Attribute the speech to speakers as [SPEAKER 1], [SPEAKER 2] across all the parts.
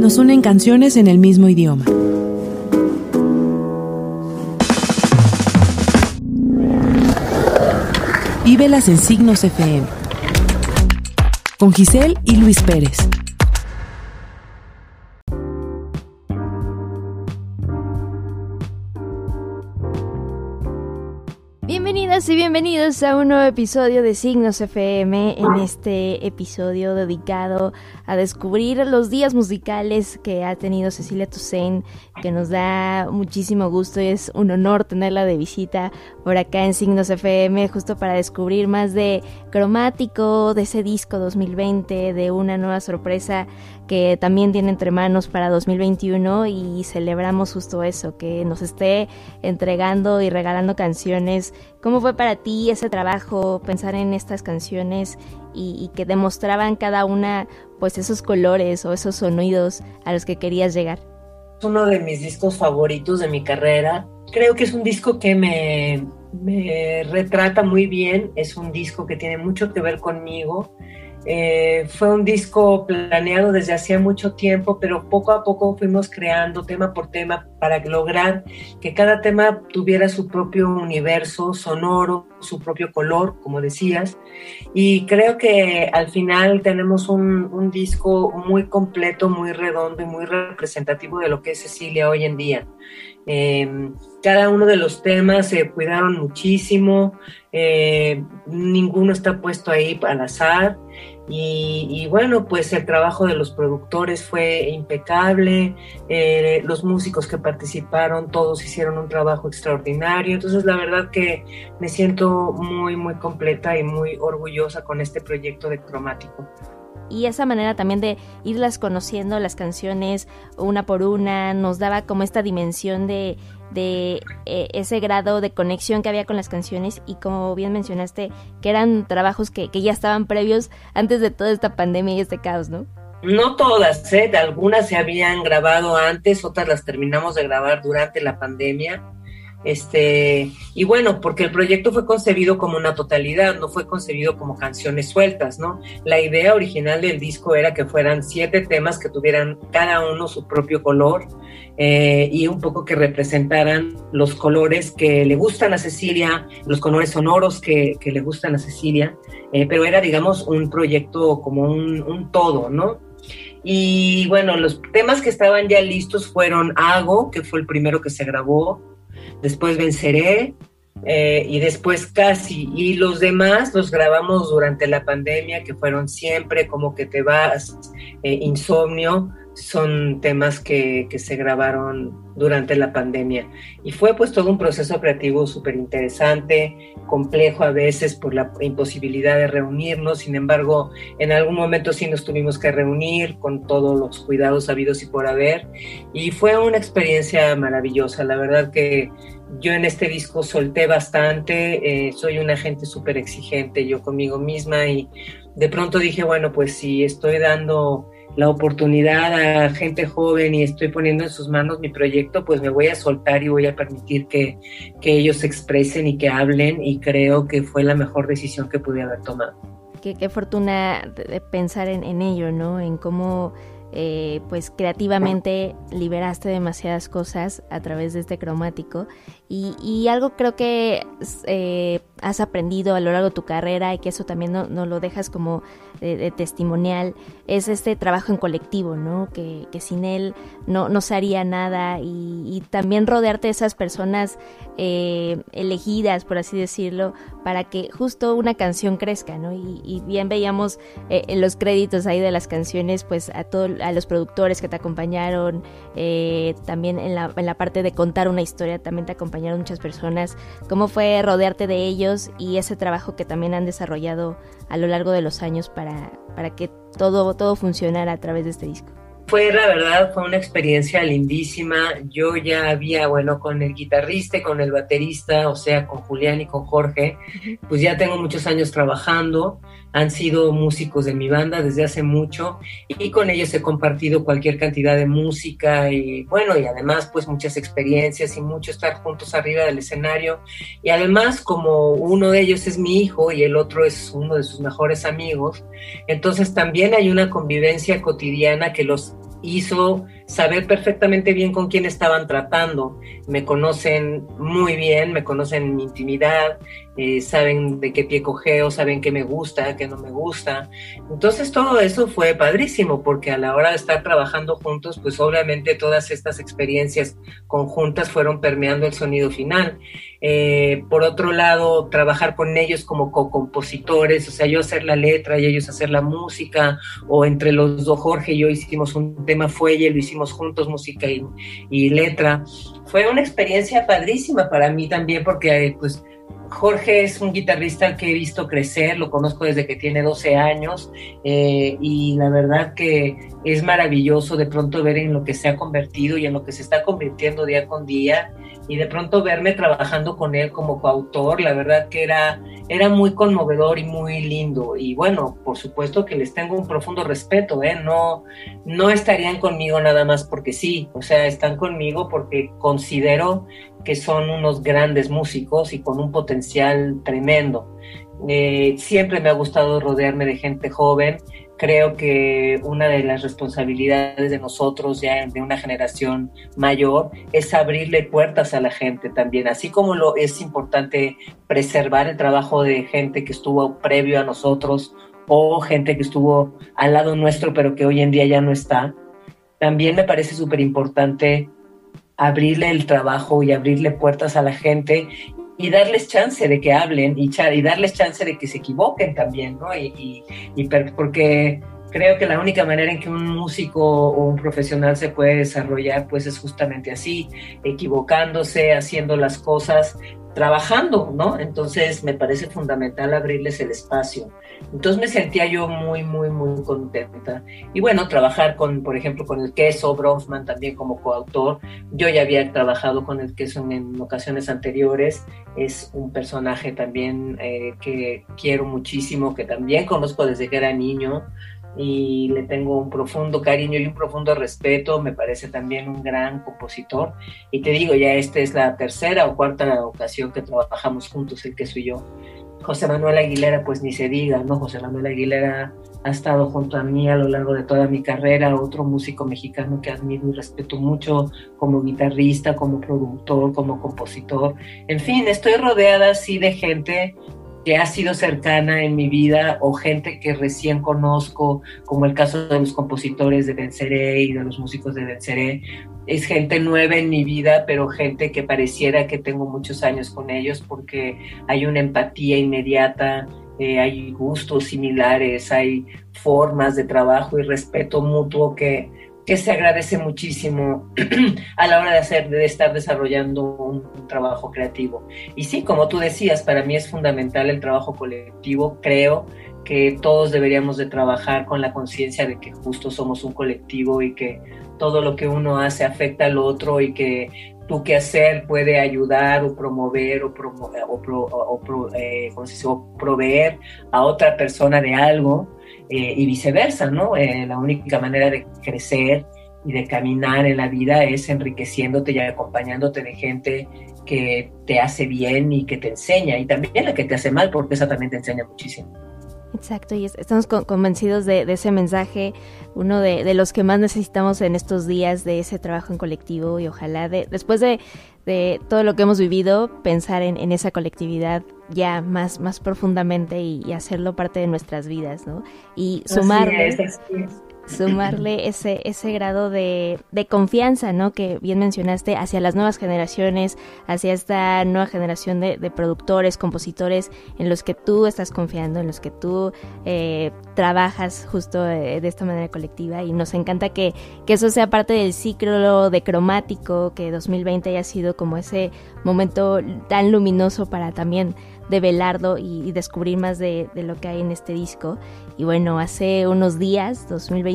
[SPEAKER 1] Nos unen canciones en el mismo idioma. Vívelas en Signos FM. Con Giselle y Luis Pérez.
[SPEAKER 2] Bienvenidas y bienvenidos a un nuevo episodio de Signos FM. En este episodio dedicado a descubrir los días musicales que ha tenido Cecilia Toussaint, que nos da muchísimo gusto y es un honor tenerla de visita por acá en Signos FM, justo para descubrir más de cromático, de ese disco 2020, de una nueva sorpresa que también tiene entre manos para 2021 y celebramos justo eso, que nos esté entregando y regalando canciones. ¿Cómo fue para ti ese trabajo, pensar en estas canciones y, y que demostraban cada una pues esos colores o esos sonidos a los que querías llegar?
[SPEAKER 3] Es uno de mis discos favoritos de mi carrera. Creo que es un disco que me, me retrata muy bien, es un disco que tiene mucho que ver conmigo eh, fue un disco planeado desde hacía mucho tiempo, pero poco a poco fuimos creando tema por tema para lograr que cada tema tuviera su propio universo sonoro, su propio color, como decías. Y creo que al final tenemos un, disco muy completo, muy redondo y muy representativo de lo que es Cecilia hoy en día. Eh, cada uno de los temas se cuidaron muchísimo, eh, ninguno está puesto ahí al azar. Y, bueno, pues el trabajo de los productores fue impecable, eh, los músicos que participaron, todos hicieron un trabajo extraordinario. Entonces, la verdad que me siento muy, muy completa y muy orgullosa con este proyecto de cromático
[SPEAKER 2] y esa manera también de irlas conociendo las canciones una por una nos daba como esta dimensión de, de eh, ese grado de conexión que había con las canciones y como bien mencionaste que eran trabajos que, que ya estaban previos antes de toda esta pandemia y este caos, ¿no?
[SPEAKER 3] No todas, ¿eh? algunas se habían grabado antes, otras las terminamos de grabar durante la pandemia este, y bueno, porque el proyecto fue concebido como una totalidad, no fue concebido como canciones sueltas, ¿no? La idea original del disco era que fueran siete temas que tuvieran cada uno su propio color eh, y un poco que representaran los colores que le gustan a Cecilia, los colores sonoros que, le gustan a Cecilia, eh, pero era, digamos, un proyecto como un, todo, ¿no? Y bueno, los temas que estaban ya listos fueron Hago, que fue el primero que se grabó, después Venceré eh, y después Casi. Y los demás los grabamos durante la pandemia, que fueron siempre como que te vas, eh, Insomnio, son temas que, que, se grabaron durante la pandemia. Y fue pues todo un proceso creativo súper interesante, complejo a veces por la imposibilidad de reunirnos, sin embargo, en algún momento sí nos tuvimos que reunir con todos los cuidados habidos y por haber. Y fue una experiencia maravillosa, la verdad que yo en este disco solté bastante, eh, soy una gente súper exigente yo conmigo misma y de pronto dije, bueno, pues si estoy dando la oportunidad a gente joven y estoy poniendo en sus manos mi proyecto, pues me voy a soltar y voy a permitir que, ellos se expresen y que hablen y creo que fue la mejor decisión que pude haber tomado.
[SPEAKER 2] Qué, qué fortuna de pensar en, en ello, ¿no? En cómo eh, pues creativamente liberaste demasiadas cosas a través de este cromático y, algo creo que eh, has aprendido a lo largo de tu carrera y que eso también no, lo dejas como de, testimonial es este trabajo en colectivo, ¿no? Que, sin él no, no se haría nada y, también rodearte de esas personas eh, elegidas, por así decirlo, para que justo una canción crezca, ¿no? Y, bien veíamos en los créditos ahí de las canciones, pues a todos a los productores que te acompañaron, eh, también en la, en la parte de contar una historia, también te acompañaron muchas personas. ¿Cómo fue rodearte de ellos y ese trabajo que también han desarrollado a lo largo de los años para, para que todo, todo funcionara a través de este disco?
[SPEAKER 3] Fue, la verdad, fue una experiencia lindísima. Yo ya había, bueno, con el guitarrista con el baterista, o sea, con Julián y con Jorge, pues ya tengo muchos años trabajando. Han sido músicos de mi banda desde hace mucho y con ellos he compartido cualquier cantidad de música y bueno, y además pues muchas experiencias y mucho estar juntos arriba del escenario. Y además como uno de ellos es mi hijo y el otro es uno de sus mejores amigos, entonces también hay una convivencia cotidiana que los hizo saber perfectamente bien con quién estaban tratando. Me conocen muy bien, me conocen en mi intimidad, eh, saben de qué pie cogeo, saben qué me gusta, qué no me gusta. Entonces todo eso fue padrísimo porque a la hora de estar trabajando juntos, pues obviamente todas estas experiencias conjuntas fueron permeando el sonido final. Eh, por otro lado, trabajar con ellos como co-compositores, o sea, yo hacer la letra y ellos hacer la música, o entre los dos, Jorge y yo hicimos un tema fuelle, lo hicimos juntos, música y, y letra. Fue una experiencia padrísima para mí también porque pues Jorge es un guitarrista que he visto crecer, lo conozco desde que tiene 12 años eh, y la verdad que es maravilloso de pronto ver en lo que se ha convertido y en lo que se está convirtiendo día con día y de pronto verme trabajando con él como coautor, la verdad que era, era muy conmovedor y muy lindo. Y bueno, por supuesto que les tengo un profundo respeto, ¿eh? No, no estarían conmigo nada más porque sí, o sea, están conmigo porque considero que son unos grandes músicos y con un potencial tremendo. Eh, siempre me ha gustado rodearme de gente joven creo que una de las responsabilidades de nosotros ya de una generación mayor es abrirle puertas a la gente también, así como lo es importante preservar el trabajo de gente que estuvo previo a nosotros o gente que estuvo al lado nuestro pero que hoy en día ya no está. También me parece súper importante abrirle el trabajo y abrirle puertas a la gente y darles chance de que hablen y, darles chance de que se equivoquen también, ¿no? Y, y, porque creo que la única manera en que un músico o un profesional se puede desarrollar, pues es justamente así, equivocándose, haciendo las cosas trabajando, ¿no? Entonces me parece fundamental abrirles el espacio. Entonces me sentía yo muy, muy, muy contenta. Y bueno, trabajar con, por ejemplo, con el queso, Bronfman también como coautor. Yo ya había trabajado con el queso en, ocasiones anteriores. Es un personaje también eh, que quiero muchísimo, que también conozco desde que era niño y le tengo un profundo cariño y un profundo respeto, me parece también un gran compositor y te digo, ya esta es la tercera o cuarta ocasión que trabajamos juntos, el que soy yo. José Manuel Aguilera, pues ni se diga, ¿no? José Manuel Aguilera ha estado junto a mí a lo largo de toda mi carrera, otro músico mexicano que admiro y respeto mucho como guitarrista, como productor, como compositor. En fin, estoy rodeada así de gente que ha sido cercana en mi vida o gente que recién conozco, como el caso de los compositores de Venceré y de los músicos de Venceré. Es gente nueva en mi vida, pero gente que pareciera que tengo muchos años con ellos porque hay una empatía inmediata, eh, hay gustos similares, hay formas de trabajo y respeto mutuo que que se agradece muchísimo a la hora de hacer, de estar desarrollando un, trabajo creativo. Y sí, como tú decías, para mí es fundamental el trabajo colectivo. Creo que todos deberíamos de trabajar con la conciencia de que justo somos un colectivo y que todo lo que uno hace afecta al otro y que tu hacer puede ayudar o promover o, o, eh, o proveer a otra persona de algo eh, y viceversa, ¿no? Eh, la única manera de crecer y de caminar en la vida es enriqueciéndote y acompañándote de gente que te hace bien y que te enseña, y también la que te hace mal, porque esa también te enseña muchísimo.
[SPEAKER 2] Exacto, y estamos convencidos de, ese mensaje, uno de, los que más necesitamos en estos días de ese trabajo en colectivo y ojalá de, después de, todo lo que hemos vivido, pensar en, esa colectividad ya más, más profundamente y, hacerlo parte de nuestras vidas, ¿no? Y sumarle sumarle ese, ese grado de, de, confianza, ¿no? Que bien mencionaste, hacia las nuevas generaciones, hacia esta nueva generación de, de productores, compositores, en los que tú estás confiando, en los que tú eh, trabajas justo eh, de, esta manera colectiva y nos encanta que, que eso sea parte del ciclo de cromático, que 2020 haya sido como ese momento tan luminoso para también de Belardo y, descubrir más de, lo que hay en este disco. Y bueno, hace unos días,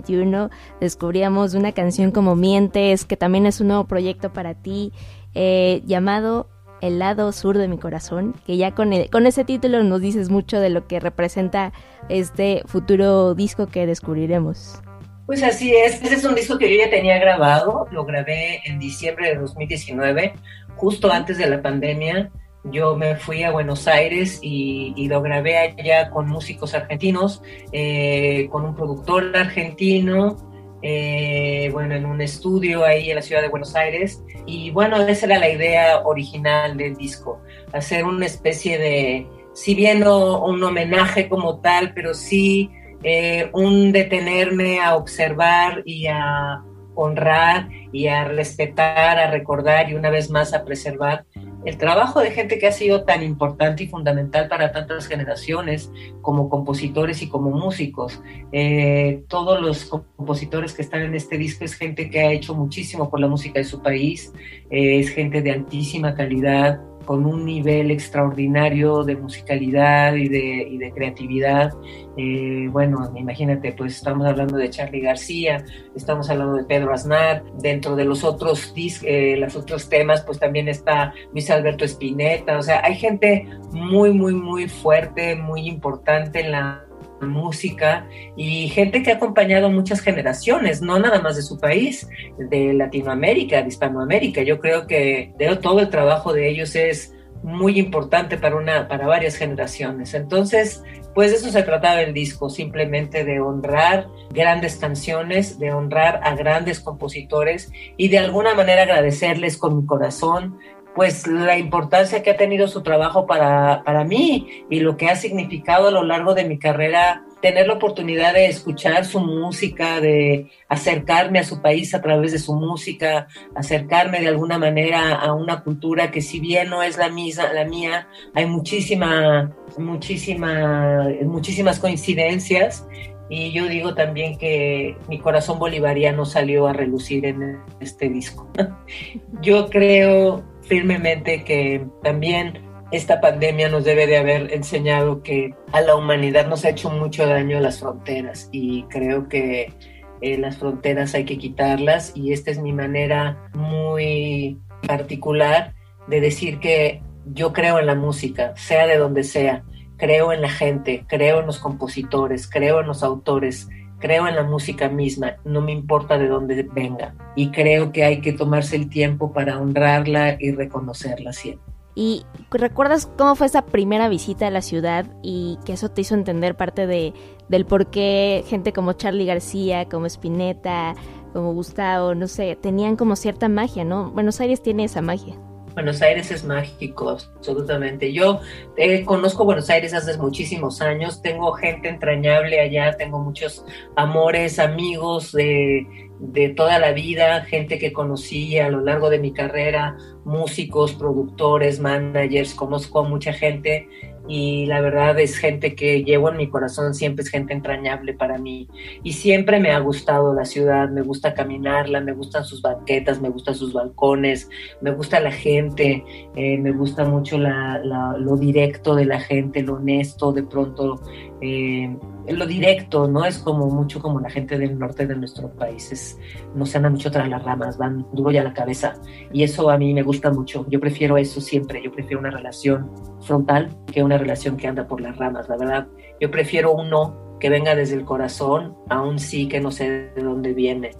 [SPEAKER 2] 2021, descubríamos una canción como Mientes, que también es un nuevo proyecto para ti, eh, llamado El lado sur de mi corazón, que ya con, con ese título nos dices mucho de lo que representa este futuro disco que descubriremos.
[SPEAKER 3] Pues así es, ese es un disco que yo ya tenía grabado, lo grabé en diciembre de 2019, justo antes de la pandemia yo me fui a Buenos Aires y, lo grabé allá con músicos argentinos, eh, con un productor argentino eh, bueno, en un estudio ahí en la ciudad de Buenos Aires. Y bueno, esa era la idea original del disco, hacer una especie de, si bien no un homenaje como tal, pero sí eh, un detenerme a observar y a honrar y a respetar, a recordar y una vez más a preservar el trabajo de gente que ha sido tan importante y fundamental para tantas generaciones como compositores y como músicos. Eh, todos los compositores que están en este disco es gente que ha hecho muchísimo por la música de su país, eh, es gente de altísima calidad, con un nivel extraordinario de musicalidad y de, creatividad. Eh, bueno, imagínate, pues estamos hablando de Charlie García, estamos hablando de Pedro Aznar, dentro de los otros, eh, los otros temas, pues también está Luis Alberto Spinetta, o sea, hay gente muy, muy, muy fuerte, muy importante en la música y gente que ha acompañado muchas generaciones, no nada más de su país, de Latinoamérica, de Hispanoamérica. Yo creo que todo el trabajo de ellos es muy importante para una para varias generaciones. Entonces, pues de eso se trataba el disco, simplemente de honrar grandes canciones, de honrar a grandes compositores y de alguna manera agradecerles con mi corazón pues la importancia que ha tenido su trabajo para, para mí y lo que ha significado a lo largo de mi carrera tener la oportunidad de escuchar su música, de acercarme a su país a través de su música, acercarme de alguna manera a una cultura que si bien no es la misma, la mía, hay muchísima, muchísima, muchísimas coincidencias y yo digo también que mi corazón bolivariano salió a relucir en este disco. yo creo firmemente que también esta pandemia nos debe de haber enseñado que a la humanidad nos ha hecho mucho daño las fronteras y creo que eh, las fronteras hay que quitarlas y esta es mi manera muy particular de decir que yo creo en la música, sea de donde sea, creo en la gente, creo en los compositores, creo en los autores, creo en la música misma, no me importa de dónde venga. Y creo que hay que tomarse el tiempo para honrarla y reconocerla siempre.
[SPEAKER 2] ¿Y recuerdas cómo fue esa primera visita a la ciudad y que eso te hizo entender parte de, del por qué gente como Charlie García, como Spinetta, como Gustavo, no sé, tenían como cierta magia, ¿no? Buenos Aires tiene esa magia.
[SPEAKER 3] Buenos Aires es mágico, absolutamente. Yo eh, conozco Buenos Aires hace muchísimos años, tengo gente entrañable allá, tengo muchos amores, amigos de, de toda la vida, gente que conocí a lo largo de mi carrera, músicos, productores, managers, conozco a mucha gente y la verdad es gente que llevo en mi corazón, siempre es gente entrañable para mí. Y siempre me ha gustado la ciudad, me gusta caminarla, me gustan sus banquetas, me gustan sus balcones, me gusta la gente, eh, me gusta mucho lo directo de la gente, lo honesto, de pronto eh, lo directo, ¿no? Es como mucho como la gente del norte de nuestro país, no se andan mucho tras las ramas, van duro ya la cabeza y eso a mí me gusta mucho, yo prefiero eso siempre, yo prefiero una relación frontal que una relación que anda por las ramas, la verdad. Yo prefiero un no que venga desde el corazón a un sí que no sé de dónde viene.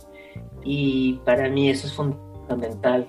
[SPEAKER 3] Y para mí eso es fundamental.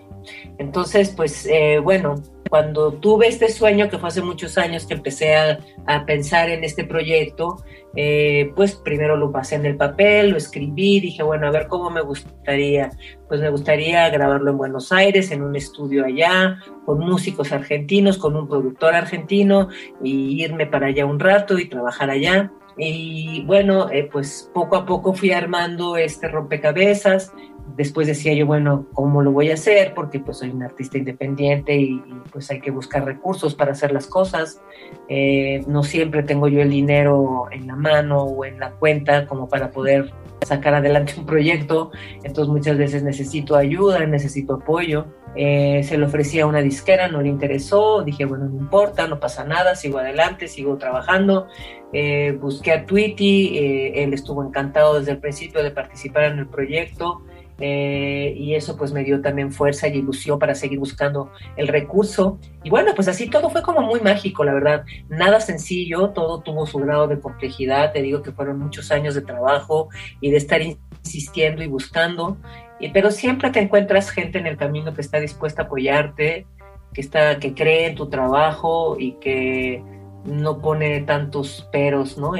[SPEAKER 3] Entonces, pues eh, bueno, cuando tuve este sueño, que fue hace muchos años que empecé a, pensar en este proyecto, eh, pues primero lo pasé en el papel, lo escribí, dije, bueno, a ver cómo me gustaría. Pues me gustaría grabarlo en Buenos Aires, en un estudio allá, con músicos argentinos, con un productor argentino, y irme para allá un rato y trabajar allá. Y bueno, eh, pues poco a poco fui armando este rompecabezas, después decía yo, bueno, ¿cómo lo voy a hacer? Porque pues soy un artista independiente y, pues hay que buscar recursos para hacer las cosas. Eh, no siempre tengo yo el dinero en la mano o en la cuenta como para poder sacar adelante un proyecto, entonces muchas veces necesito ayuda, necesito apoyo. Eh, se lo ofrecía una disquera, no le interesó, dije, bueno, no importa, no pasa nada, sigo adelante, sigo trabajando. Eh, busqué a Tweety, él estuvo encantado desde el principio de participar en el proyecto. Eh, y eso pues me dio también fuerza y ilusión para seguir buscando el recurso. Y bueno, pues así todo fue como muy mágico, la verdad. Nada sencillo, todo tuvo su grado de complejidad. Te digo que fueron muchos años de trabajo y de estar insistiendo y buscando. Y, pero siempre te encuentras gente en el camino que está dispuesta a apoyarte, que, está, que cree en tu trabajo y que no pone tantos peros ¿no?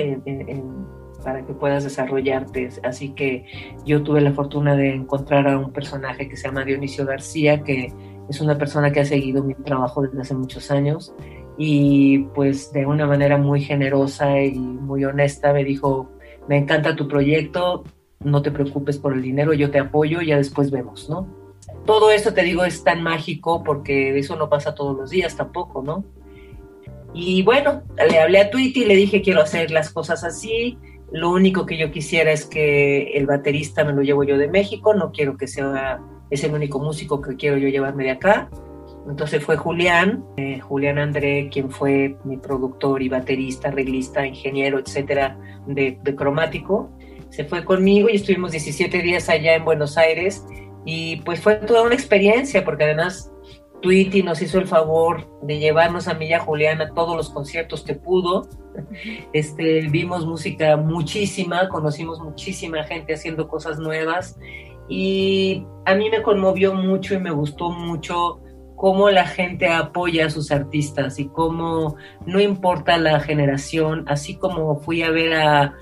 [SPEAKER 3] Para que puedas desarrollarte. Así que yo tuve la fortuna de encontrar a un personaje que se llama Dionisio García, que es una persona que ha seguido mi trabajo desde hace muchos años y pues de una manera muy generosa y muy honesta me dijo, me encanta tu proyecto, no te preocupes por el dinero, yo te apoyo, ya después vemos, ¿no? Todo esto te digo es tan mágico porque eso no pasa todos los días tampoco, ¿no? Y bueno, le hablé a Tweety y le dije quiero hacer las cosas así, lo único que yo quisiera es que el baterista me lo llevo yo de México, no quiero que sea, es el único músico que quiero yo llevarme de acá. Entonces fue Julián, eh, Julián André, quien fue mi productor y baterista, arreglista, ingeniero, etcétera, de, de cromático. Se fue conmigo y estuvimos 17 días allá en Buenos Aires y pues fue toda una experiencia porque además Tweety nos hizo el favor de llevarnos a mí y a todos los conciertos que pudo. Este, vimos música muchísima, conocimos muchísima gente haciendo cosas nuevas y a mí me conmovió mucho y me gustó mucho cómo la gente apoya a sus artistas y cómo no importa la generación, así como fui a ver a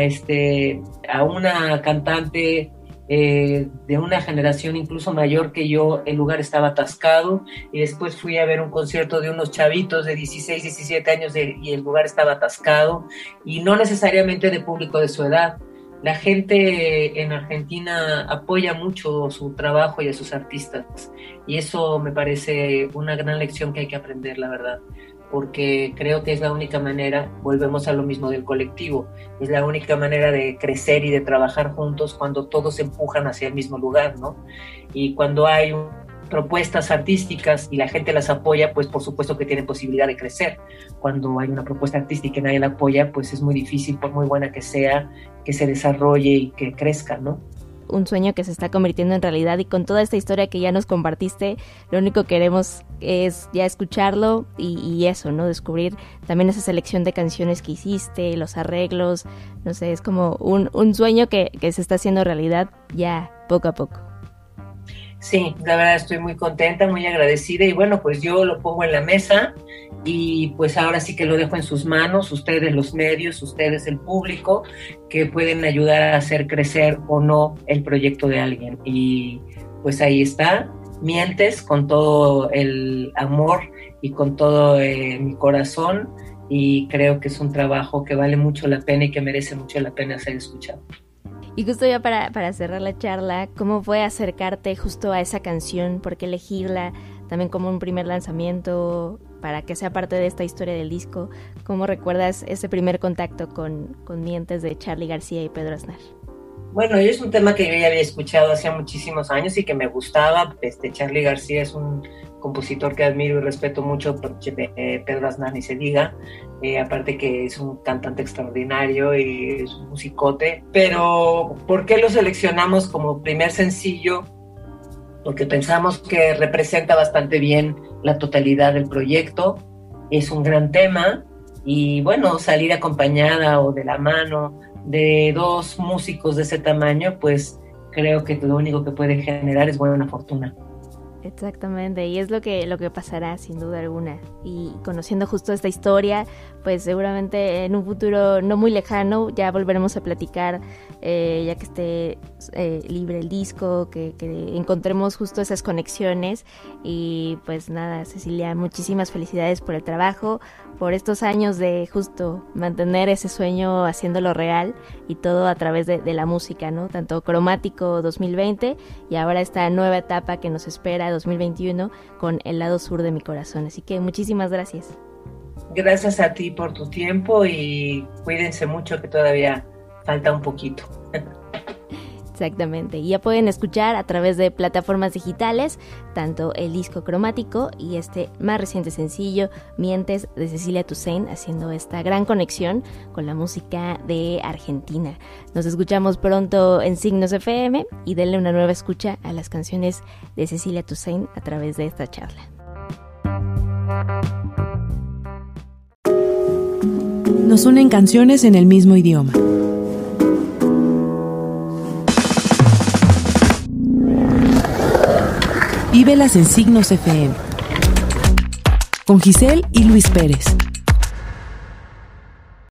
[SPEAKER 3] este, a una cantante eh, de una generación incluso mayor que yo, el lugar estaba atascado. Y después fui a ver un concierto de unos chavitos de 16, 17 años y el lugar estaba atascado. Y no necesariamente de público de su edad. La gente en Argentina apoya mucho su trabajo y a sus artistas. Y eso me parece una gran lección que hay que aprender, la verdad porque creo que es la única manera, volvemos a lo mismo del colectivo, es la única manera de crecer y de trabajar juntos cuando todos empujan hacia el mismo lugar, ¿no? Y cuando hay propuestas artísticas y la gente las apoya, pues por supuesto que tienen posibilidad de crecer. Cuando hay una propuesta artística y nadie la apoya, pues es muy difícil, por muy buena que sea, que se desarrolle y que crezca, ¿no?
[SPEAKER 2] Un sueño que se está convirtiendo en realidad y con toda esta historia que ya nos compartiste, lo único que queremos es ya escucharlo y, eso, ¿no? Descubrir también esa selección de canciones que hiciste, los arreglos, no sé, es como un, un sueño que, que se está haciendo realidad ya poco a poco.
[SPEAKER 3] Sí, la verdad estoy muy contenta, muy agradecida y bueno, pues yo lo pongo en la mesa y pues ahora sí que lo dejo en sus manos, ustedes los medios, ustedes el público, que pueden ayudar a hacer crecer o no el proyecto de alguien. Y pues ahí está, mientes con todo el amor y con todo eh, mi corazón y creo que es un trabajo que vale mucho la pena y que merece mucho la pena ser escuchado.
[SPEAKER 2] Y justo ya para, para cerrar la charla, ¿cómo fue acercarte justo a esa canción? ¿Por qué elegirla? También como un primer lanzamiento para que sea parte de esta historia del disco. ¿Cómo recuerdas ese primer contacto con, con Mientes de Charlie García y Pedro Aznar?
[SPEAKER 3] Bueno, es un tema que yo ya había escuchado hace muchísimos años y que me gustaba. Este, Charlie García es un compositor que admiro y respeto mucho, eh, Pedro Aznar ni se diga. Eh, aparte que es un cantante extraordinario y es un musicote. Pero, ¿por qué lo seleccionamos como primer sencillo? Porque pensamos que representa bastante bien la totalidad del proyecto. Es un gran tema y bueno, salir acompañada o de la mano de dos músicos de ese tamaño, pues creo que lo único que puede generar es buena fortuna.
[SPEAKER 2] Exactamente, y es lo que, lo que pasará sin duda alguna. Y conociendo justo esta historia, pues seguramente en un futuro no muy lejano ya volveremos a platicar, eh, ya que esté eh, libre el disco, que, que, encontremos justo esas conexiones. Y pues nada, Cecilia, muchísimas felicidades por el trabajo, por estos años de justo mantener ese sueño haciéndolo real y todo a través de, la música, ¿no? Tanto cromático 2020 y ahora esta nueva etapa que nos espera 2021 con el lado sur de mi corazón. Así que muchísimas gracias.
[SPEAKER 3] Gracias a ti por tu tiempo y cuídense mucho que todavía falta un poquito.
[SPEAKER 2] Exactamente. Y ya pueden escuchar a través de plataformas digitales tanto el disco cromático y este más reciente sencillo, Mientes, de Cecilia Toussaint, haciendo esta gran conexión con la música de Argentina. Nos escuchamos pronto en Signos FM y denle una nueva escucha a las canciones de Cecilia Toussaint a través de esta charla.
[SPEAKER 1] Nos unen canciones en el mismo idioma Vívelas en Signos FM. Con Giselle y Luis Pérez.